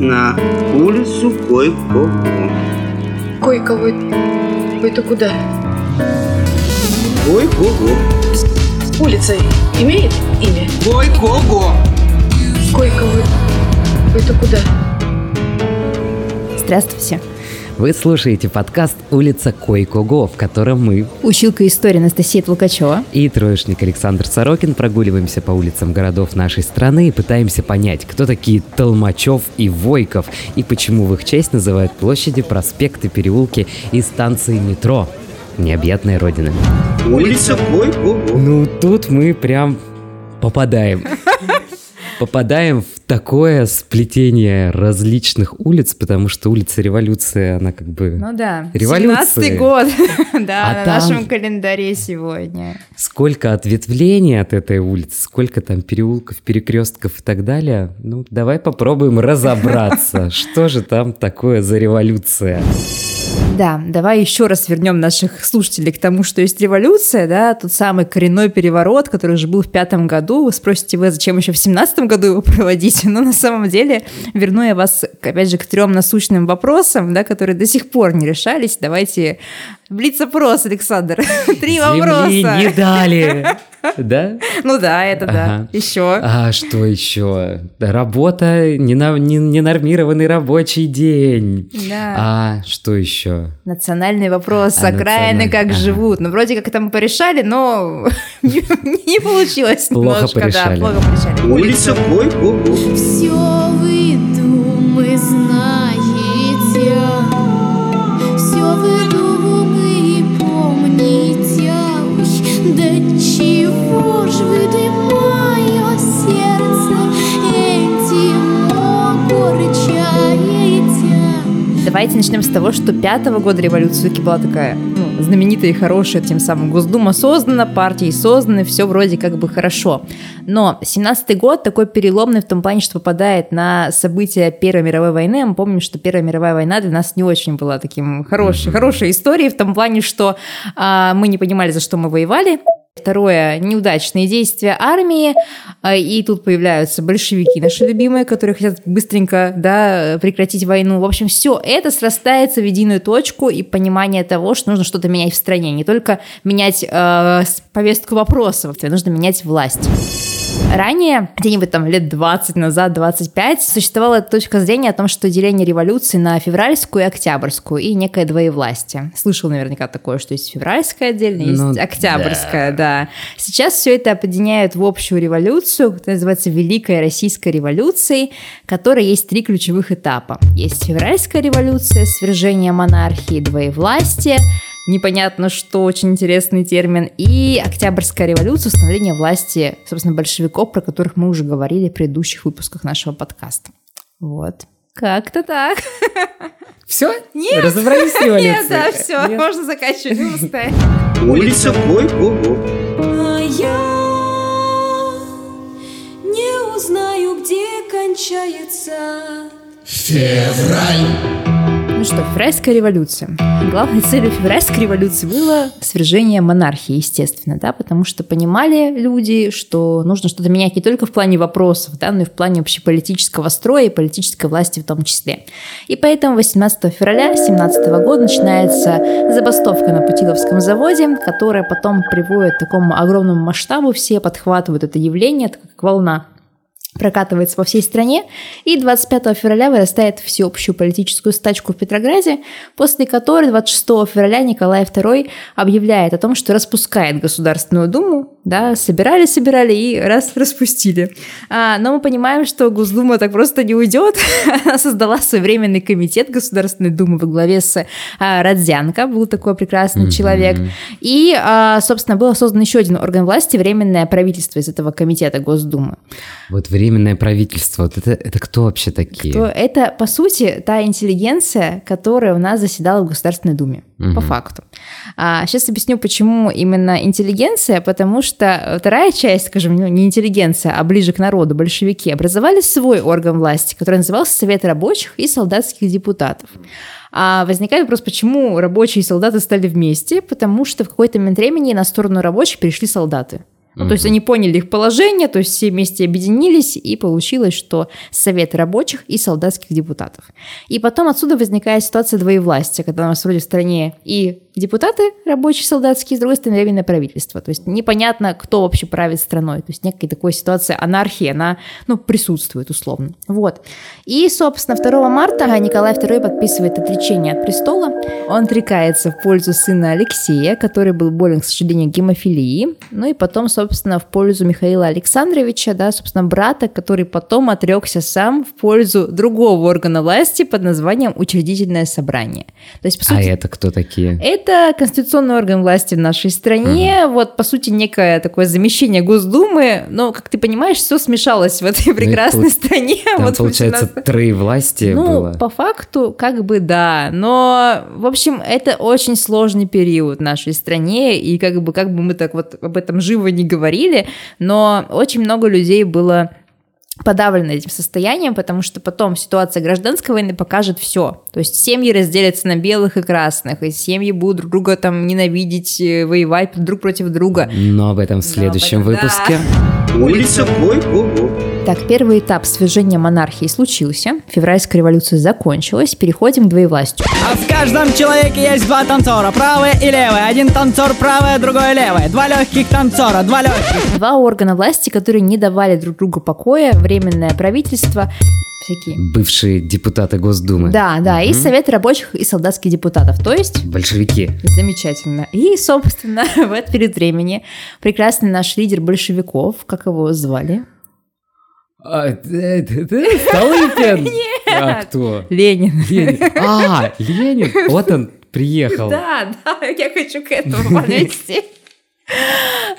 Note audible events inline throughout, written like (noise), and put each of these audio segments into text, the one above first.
на улицу Койкого. Койково. Это куда? Койкого. Улица имеет имя? Койкого. Койково. Это куда? Здравствуйте. Вы слушаете подкаст «Улица Койкого», в котором мы Училка истории Анастасия Толкачева. и троечник Александр Сорокин прогуливаемся по улицам городов нашей страны и пытаемся понять, кто такие Толмачев и Войков, и почему в их честь называют площади, проспекты, переулки и станции метро. Необъятная родина. Улица Койкого. Ну, тут мы прям попадаем. Попадаем в такое сплетение различных улиц, потому что улица Революции, она как бы... Ну да, Революции. 17-й год, (laughs) да, А на там- нашем календаре сегодня. Сколько ответвлений от этой улицы, сколько там переулков, перекрестков и так далее. Ну, давай попробуем разобраться, (laughs) что же там такое за революция. Да, давай еще раз вернем наших слушателей к тому, что есть революция, да, тот самый коренной переворот, который уже был в пятом году. Вы спросите вы, зачем еще в семнадцатом году его проводить? Но на самом деле верну я вас, опять же, к трем насущным вопросам, да, которые до сих пор не решались. Давайте блиц-опрос, Александр. (laughs) Три вопроса. Не дали. (laughs) Да? Ну да, это да. Ага. Еще. А что еще? Работа, ненормированный рабочий день. Да. А что еще? Национальный вопрос, А, окраины национальный, как ага. живут. Ну, вроде как там порешали, но (laughs) не получилось Плохо немножко, да, порешали. плохо порешали. Улица Койкого. Все вы думы Давайте начнем с того, что пятого года революции все-таки была такая ну, знаменитая и хорошая, тем самым Госдума создана, партии созданы, все вроде как бы хорошо. Но 17-й год такой переломный в том плане, что попадает на события Первой мировой войны. Мы помним, что Первая мировая война для нас не очень была таким хорошей, хорошей историей в том плане, что а, мы не понимали, за что мы воевали. Второе, неудачные действия армии, и тут появляются большевики, наши любимые, которые хотят быстренько да, прекратить войну. В общем, все это срастается в единую точку и понимание того, что нужно что-то менять в стране, не только менять э, повестку вопросов, а нужно менять власть. Ранее, где-нибудь там лет 20 назад, 25, существовала точка зрения о том, что деление революции на февральскую и октябрьскую и некое двоевластие. Слышал наверняка такое, что есть февральская отдельно, есть Ну, октябрьская, да. Сейчас все это объединяют в общую революцию, которая называется Великая Российская революция, которой есть три ключевых этапа. Есть февральская революция, свержение монархии, двоевластие, непонятно что, очень интересный термин, и Октябрьская революция, установление власти, собственно, большевиков, про которых мы уже говорили в предыдущих выпусках нашего подкаста. Вот. Как-то так. Все? Нет. Разобрались с революцией? Нет, да, все, Нет? можно заканчивать выпуск. Улица Койкого. Узнаю, где кончается Ну что, февральская революция. Главной целью февральской революции было свержение монархии, естественно, да, потому что понимали люди, что нужно что-то менять не только в плане вопросов, да, но и в плане общеполитического строя и политической власти в том числе. И поэтому 18 февраля 17 года начинается забастовка на Путиловском заводе, которая потом приводит к такому огромному масштабу, все подхватывают это явление, это как волна прокатывается по всей стране, и 25 февраля вырастает всеобщую политическую стачку в Петрограде, после которой 26 февраля Николай II объявляет о том, что распускает Государственную Думу, да, собирали-собирали и раз (laughs) распустили. А, но мы понимаем, что Госдума так просто не уйдет, (laughs) она создала свой временный комитет Государственной Думы во главе с а, Родзянко, был такой прекрасный человек, и, а, собственно, был создан еще один орган власти, временное правительство из этого комитета Госдумы. Вот временное правительство, вот это, это кто вообще такие? то это, по сути, та интеллигенция, которая у нас заседала в Государственной Думе, по факту. А, сейчас объясню, почему именно интеллигенция, потому что вторая часть, скажем, ну, не интеллигенция, а ближе к народу, большевики, образовали свой орган власти, который назывался Совет рабочих и солдатских депутатов. А возникает вопрос, почему рабочие и солдаты стали вместе? Потому что в какой-то момент времени на сторону рабочих перешли солдаты. Ну, то есть они поняли их положение, то есть все вместе объединились, и получилось, что Совет рабочих и солдатских депутатов. И потом отсюда возникает ситуация двоевластия, когда у нас вроде в стране и депутаты рабочие, солдатские, с другой стороны, временное правительство. То есть непонятно, кто вообще правит страной. То есть некая такая ситуация анархии, она ну, присутствует условно. Вот. И, собственно, 2 марта Николай II подписывает отречение от престола. Он отрекается в пользу сына Алексея, который был болен, к сожалению, гемофилией. Ну и потом, собственно, в пользу Михаила Александровича, да, собственно, брата, который потом отрекся сам в пользу другого органа власти под названием Учредительное собрание. То есть, по А сути, это кто такие? это конституционный орган власти в нашей стране. Вот, по сути, некое такое замещение Госдумы. Но, как ты понимаешь, все смешалось в этой прекрасной пол- стране. Там, Вот получается, 18 троевластие ну, было. по факту, как бы да. Но, в общем, это очень сложный период в нашей стране. И как бы, как бы мы так вот об этом живо не говорили, но очень много людей было подавлено этим состоянием, потому что потом ситуация гражданской войны покажет все. То есть семьи разделятся на белых и красных, и семьи будут друг друга там ненавидеть, э, воевать друг против друга. Но об этом в следующем этом, выпуске. Улица Гой-Го-Го. Так, первый этап свержения монархии случился, февральская революция закончилась, переходим к двоевластию. А в каждом человеке есть два танцора, правый и левый. Один танцор правый, другой левый. Два легких танцора, два легких. Два органа власти, которые не давали друг другу покоя, временное правительство, всякие. Бывшие депутаты Госдумы. Да, да, и Совет рабочих и солдатских депутатов, то есть Большевики. Замечательно. И, собственно, (laughs) в этот период времени прекрасный наш лидер большевиков, как его звали? А, э, э, э, Столыпин? (laughs) А кто? Ленин. Ленин. (laughs) А, Ленин. Вот он приехал. Да, да, я хочу к этому (laughs) подвести. (laughs)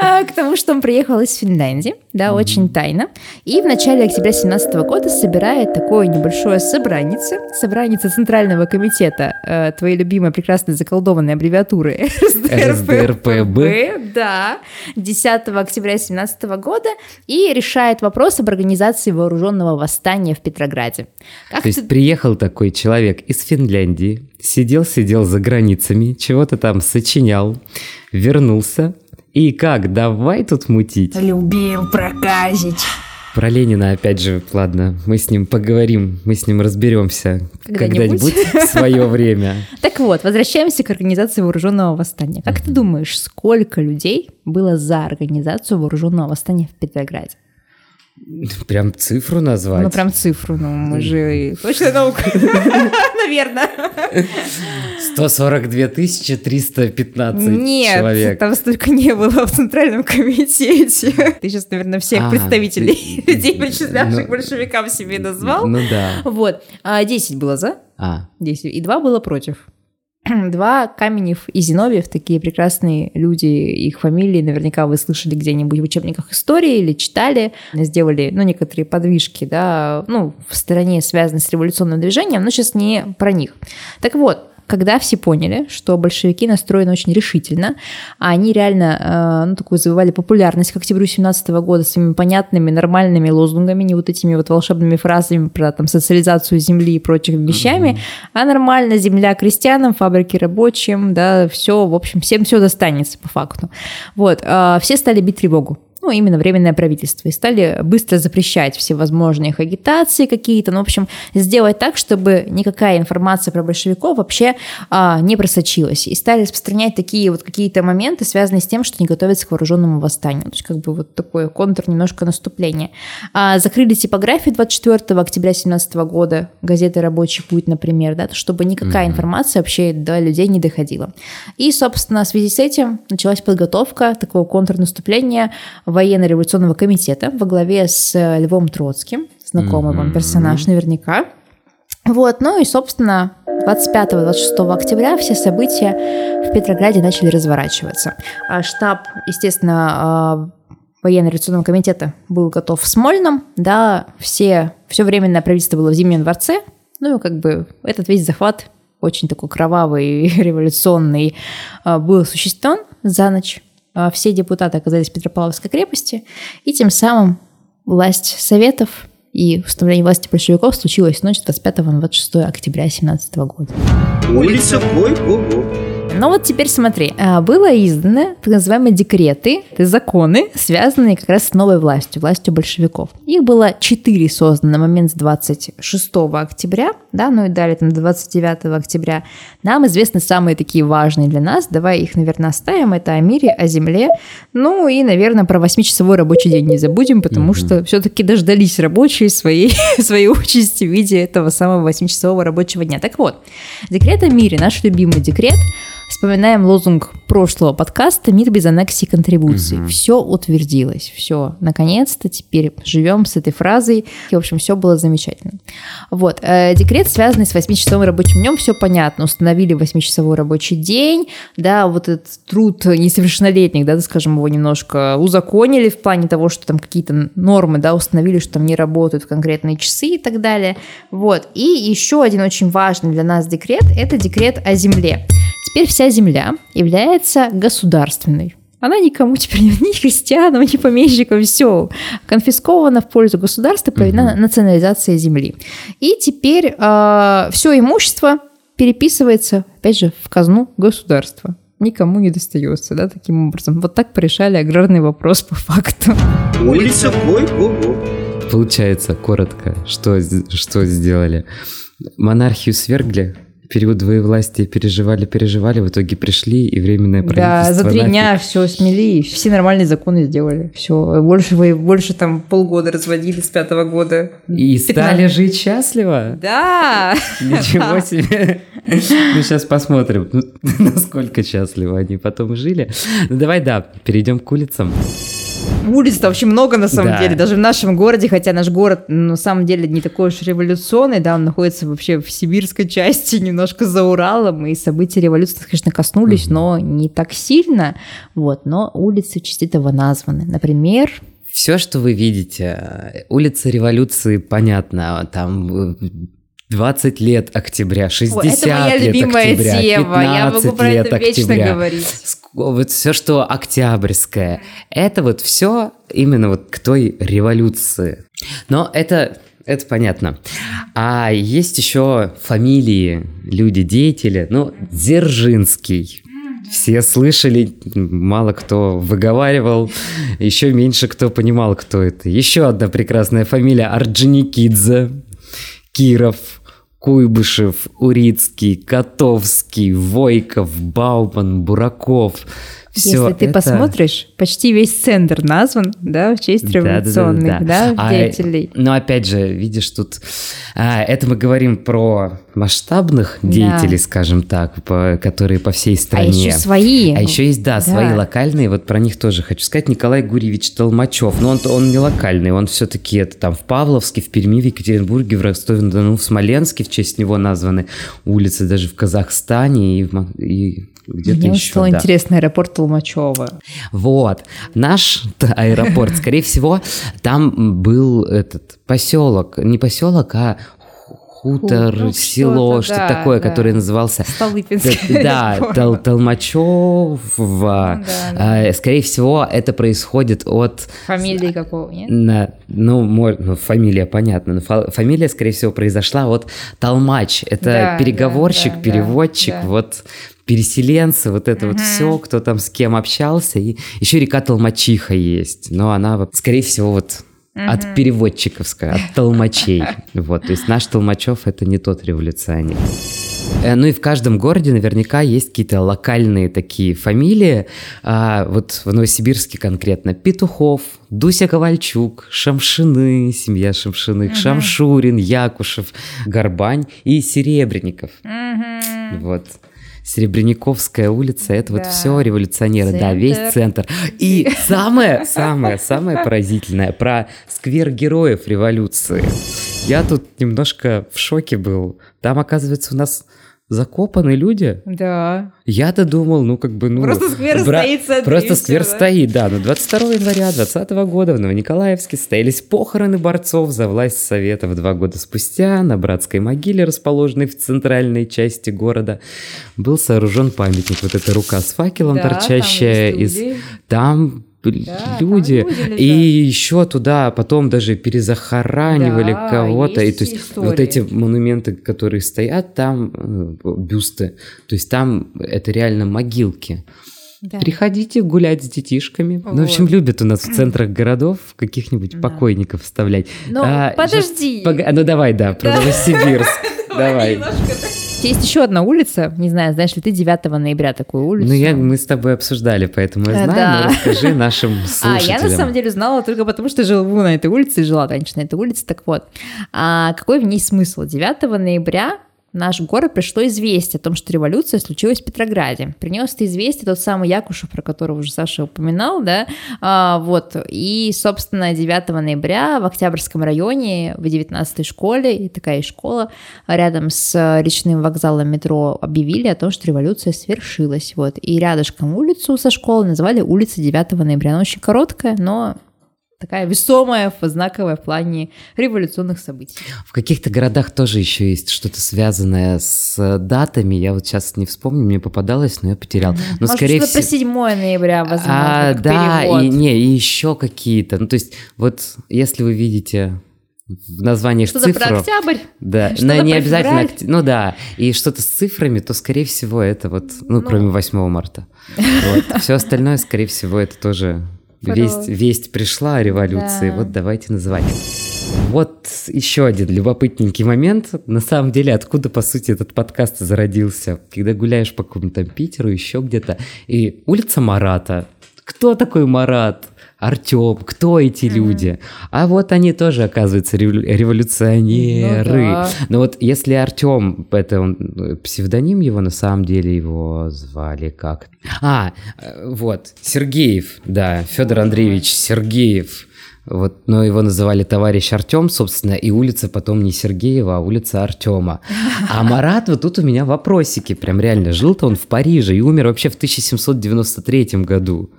А, К тому, что он приехал из Финляндии, да, очень тайно. И в начале октября 17 года собирает такое небольшое собранице, собранице Центрального комитета, э, твоей любимой прекрасной заколдованной аббревиатуры (laughs) РСДРПБ. да, 10 октября 17 года и решает вопрос об организации вооруженного восстания в Петрограде. Как То есть ты- приехал такой человек из Финляндии, сидел-сидел за границами, чего-то там сочинял, вернулся. И как, давай тут мутить? Любил проказить. Про Ленина, опять же, ладно, мы с ним поговорим, мы с ним разберемся Когда-нибудь. когда-нибудь в свое время. (laughs) Так вот, возвращаемся к организации вооруженного восстания. Как ты думаешь, сколько людей было за организацию вооруженного восстания в Петрограде? (laughs) Прям цифру назвать? Ну, прям цифру, ну, мы же точно наука. Наверное. 142 315 Нет, человек. там столько не было в Центральном комитете. Ты сейчас, наверное, всех А, представителей ты- (laughs) (laughs) людей, причислявших ну, большевикам себе назвал. Ну да. Вот. А 10 было за, А, 10, и 2 было против. (clears throat) Два Каменев и Зиновьев, такие прекрасные люди, их фамилии наверняка вы слышали где-нибудь в учебниках истории или читали, сделали, ну, некоторые подвижки, да, ну, в стороне, связанной с революционным движением, но сейчас не про них. Так вот, когда все поняли, что большевики настроены очень решительно, а они реально, э, ну, такую завоевали популярность к октябрю 17 года своими понятными, нормальными лозунгами, не вот этими вот волшебными фразами про там социализацию земли и прочих вещами, а нормально земля крестьянам, фабрики рабочим, да, все, в общем, всем все достанется по факту. Вот, э, все стали бить тревогу ну, именно временное правительство, и стали быстро запрещать всевозможные их агитации какие-то, ну, в общем, сделать так, чтобы никакая информация про большевиков вообще а, не просочилась, и стали распространять такие вот какие-то моменты, связанные с тем, что они готовятся к вооруженному восстанию, то есть как бы вот такой контур немножко наступления. А, закрыли типографию 24 октября 17 года, газеты «Рабочий путь», например, да, чтобы никакая информация вообще до людей не доходила. И, собственно, в связи с этим началась подготовка такого контрнаступления военно-революционного комитета во главе с э, Львом Троцким, знакомый вам персонаж наверняка. Вот, ну и, собственно, 25-26 октября все события в Петрограде начали разворачиваться. А Штаб, естественно, а, военно-революционного комитета был готов в Смольном, да, все, все временное правительство было в Зимнем дворце, ну и как бы этот весь захват очень такой кровавый, (laughs) революционный, а, был осуществлен за ночь. А, Все депутаты оказались в Петропавловской крепости, и тем самым власть Советов и установление власти большевиков случилось в ночь с 25 на 26 октября 17 года. Улица Гой-Го-Го. Но вот теперь смотри, а, было издано так называемые декреты, это законы, связанные как раз с новой властью, властью большевиков. Их было четыре создано на момент с 26 октября, да, ну и далее там до 29 октября. Нам известны самые такие важные для нас, давай их, наверное, оставим, это о мире, о земле, ну и, наверное, про 8-часовой рабочий день не забудем, потому что все-таки дождались рабочие своей, (laughs) своей участи в виде этого самого 8-часового рабочего дня. Так вот, декрет о мире, наш любимый декрет, Вспоминаем лозунг прошлого подкаста «Мир без аннексий и контрибуций». Все утвердилось, все. Наконец-то теперь живем с этой фразой. И, в общем, все было замечательно. Вот. э, Декрет, связанный с 8-часовым рабочим днем, все понятно. Установили 8-часовой рабочий день, да, вот этот труд несовершеннолетних, да, скажем, его немножко узаконили в плане того, что там какие-то нормы, да, установили, что там не работают в конкретные часы и так далее. Вот. И еще один очень важный для нас декрет – это декрет о земле. Теперь вся земля является государственной. Она никому теперь не ни христианам, ни помещикам, все конфисковано в пользу государства, проведена национализация земли. И теперь все имущество переписывается, опять же, в казну государства. Никому не достается, да, таким образом. Вот так порешали аграрный вопрос по факту. Улица Койкова. Получается, коротко, что, что сделали? Монархию свергли, период двоевластия переживали-переживали, в итоге пришли, и временное правительство... Да, за три нафиг. дня все смели, все нормальные законы сделали. Все, больше, вы- больше там полгода разводили с пятого года. И стали жить счастливо? Да! Ничего себе. Ну, сейчас посмотрим, (laughs) насколько счастливо они потом жили. Ну, давай, да, перейдем к улицам. Улиц-то вообще много на самом Да. деле, даже в нашем городе, хотя наш город на самом деле не такой уж революционный, да, он находится вообще в сибирской (laughs) части, немножко за Уралом, и события революции, конечно, коснулись, но не так сильно, вот, но улицы частично названы. Например, Все, что вы видите, э, улица революции, понятно, там э, 20 лет октября, 60 Ой, это моя лет любимая октября, тема, я могу 15 про лет это вечно октября. говорить. Вот все, что октябрьское, это вот все именно вот к той революции. Но это, это понятно. А есть еще фамилии, люди-деятели, ну, Дзержинский. Все слышали, мало кто выговаривал, еще меньше кто понимал, кто это. Еще одна прекрасная фамилия Орджоникидзе, Киров, Куйбышев, Урицкий, Котовский, Войков, Бауман, Бураков. Все если ты это... посмотришь, почти весь центр назван, да, в честь революционных, да, А, деятелей. Но опять же, видишь, тут а, это мы говорим про масштабных Да. деятелей, скажем так, по- которые по всей А стране. еще свои. А еще есть, да, свои Да. локальные, вот про них тоже хочу сказать. Николай Гурьевич Толмачев, но он, он не локальный, он все-таки это там в Павловске, в Перми, в Екатеринбурге, в Ростове-на-Дону, в Смоленске, в честь него названы улицы даже в Казахстане и, в и где-то Мне еще. стало да. интересно аэропорт Толмачева. Вот. Наш аэропорт, скорее всего, там был этот поселок, не поселок, а хутор, Ну, село, что-то, что-то да, такое, да. которое назывался Столыпинский. да, Тол- Толмачева. Ну да, да. А, Скорее всего, это происходит от Фамилии какого, нет? на, ну, ну, фамилия, понятно. но фа- фамилия, скорее всего, произошла от Толмач. Это Да, переговорщик, да, да, переводчик, да. вот переселенцы, вот это вот все, кто там с кем общался. И еще река Толмачиха есть, но она, скорее всего, вот от переводчиковская, от толмачей. (laughs) Вот, то есть наш Толмачев это не тот революционер. Э, Ну и в каждом городе наверняка есть какие-то локальные такие фамилии. А, вот в Новосибирске конкретно Петухов, Дуся Ковальчук, Шамшины, семья Шамшиных, Шамшурин, Якушев, Горбань и Серебренников. Вот. Серебряниковская улица, это вот Да. все революционеры, да, весь центр. И (laughs) самое, самое, самое поразительное про сквер героев революции. Я тут немножко в шоке был. Там, оказывается, у нас закопаны люди. Да. Я-то думал, ну как бы, ну... Просто сквер стоит, смотри, Просто сквер стоит, да. Но 22 января 2020 года в Новониколаевске состоялись похороны борцов за власть Советов. Два года спустя на братской могиле, расположенной в центральной части города, был сооружен памятник. Вот эта рука с факелом, Да, там торчащая есть из... Там Да, люди. люди. И еще туда потом даже перезахоранивали Да, кого-то. И то есть истории. вот эти монументы, которые стоят там, э, бюсты, то есть там это реально могилки. Да. Приходите гулять с детишками. Ну, в общем, Вот. любят у нас в центрах городов каких-нибудь покойников вставлять. Ну, А, подожди. пога- Ну, давай, да, про Новосибирск. (laughs) Давай. Есть еще одна улица, не знаю, знаешь ли ты 9 ноября такую улицу? Ну, я, мы с тобой обсуждали, поэтому я Э, знаю, да. но расскажи (laughs) нашим А, слушателям. я на самом деле знала только потому, что живу на этой улице и жила раньше на этой улице. Так вот, а какой в ней смысл? 9 ноября наш город пришло известие о том, что революция случилась в Петрограде. Принес это известие тот самый Якушев, про которого уже Саша упоминал, да, А, вот, и, собственно, 9 ноября в Октябрьском районе в 19-й школе, и такая школа, рядом с э, речным вокзалом метро объявили о том, что революция свершилась, вот, и рядышком улицу со школы называли улица 9 ноября. Она очень короткая, но такая весомая, знаковая в плане революционных событий. В каких-то городах тоже еще есть что-то связанное с датами. Я вот сейчас не вспомню, мне попадалось, но я потерял. Но Может, скорее что-то всего. про 7 ноября, возможно, А, да, перевод. и не, и еще какие-то. Ну, то есть, вот если вы видите в названиях Что-то про цифру, октябрь. да, что-то но не про обязательно, окт- ну да, и что-то с цифрами, то скорее всего это вот, ну, кроме 8 марта. Вот. Все остальное, скорее всего, это тоже Про- весть, весть пришла о революции. Да. Вот давайте называть. Вот еще один любопытненький момент. На самом деле, откуда, по сути, этот подкаст зародился? Когда гуляешь по какому-то Питеру, еще где-то, и улица Марата. Кто такой Марат? Артем, кто эти люди? А вот они тоже, оказывается, револю- революционеры. Ну да. Но вот если Артем, это он, псевдоним его, на самом деле его звали как? А, э, вот, Сергеев, да, Федор Андреевич Сергеев. Вот, но его называли товарищ Артем, собственно, и улица потом не Сергеева, а улица Артема. А Марат, вот тут у меня вопросики, прям реально. Жил-то он в Париже и умер вообще в 1793 году.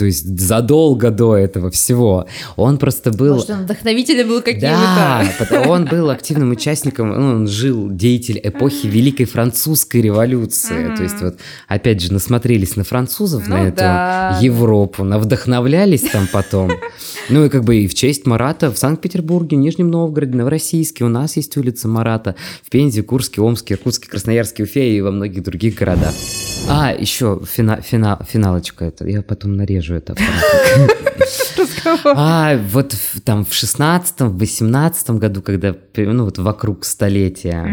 То есть задолго до этого всего. Он просто был... Может, он вдохновителем был каким-то. Да, он был активным участником, ну, он жил деятель эпохи Великой Французской революции. То есть вот, опять же, насмотрелись на французов, Ну на эту да. Европу, навдохновлялись там потом. Ну и как бы и в честь Марата в Санкт-Петербурге, Нижнем Новгороде, Новороссийске у нас есть улица Марата, в Пензе, Курске, Омске, Иркутске, Красноярске, Уфе и во многих других городах. А, еще фина, фина- финалочка это, я потом нарежу это. А, вот там в 16-м, в 18 году, когда, ну вот вокруг столетия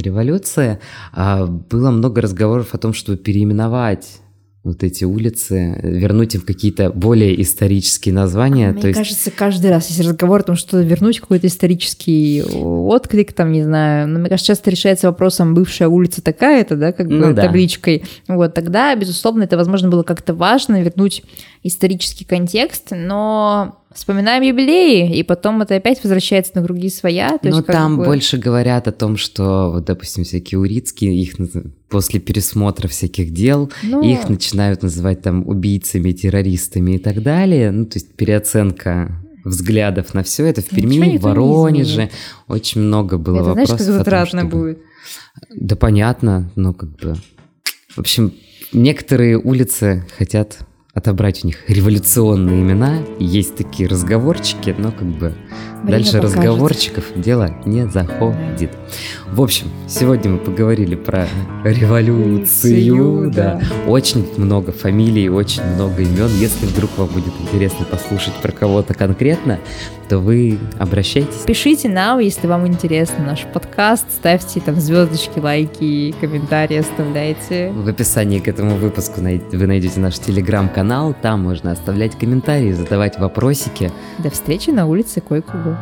революции, а, было много разговоров о том, чтобы переименовать вот эти улицы, вернуть им какие-то более исторические названия. Мне то есть, кажется, каждый раз есть разговор о том, что вернуть какой-то исторический отклик, там, не знаю. Но мне кажется, часто решается вопросом, бывшая улица такая-то, да, как бы Ну да. табличкой. Вот, тогда, безусловно, это, возможно, было как-то важно, вернуть исторический контекст, но вспоминаем юбилеи, и потом это опять возвращается на круги своя. То Но есть, там бы- больше говорят о том, что, вот, допустим, всякие урицкие, их после пересмотра всяких дел, Ну. их начинают называть там убийцами, террористами и так далее. Ну, то есть переоценка взглядов на все это в Перми, в Воронеже. Очень много было Это знаешь, вопросов. как о том, затратно чтобы- будет. Да понятно, но как бы... В общем, некоторые улицы хотят отобрать у них революционные имена. Есть такие разговорчики, но как бы Время дальше покажет. разговорчиков дело не заходит. В общем, сегодня мы поговорили про революцию. Да. да. Очень много фамилий, очень много имен. Если вдруг вам будет интересно послушать про кого-то конкретно, то вы обращайтесь. Пишите нам, если вам интересен наш подкаст, ставьте там звездочки, лайки, комментарии оставляйте. В описании к этому выпуску вы найдете наш телеграм-канал. Там можно оставлять комментарии, задавать вопросики. До встречи на улице Койкугу.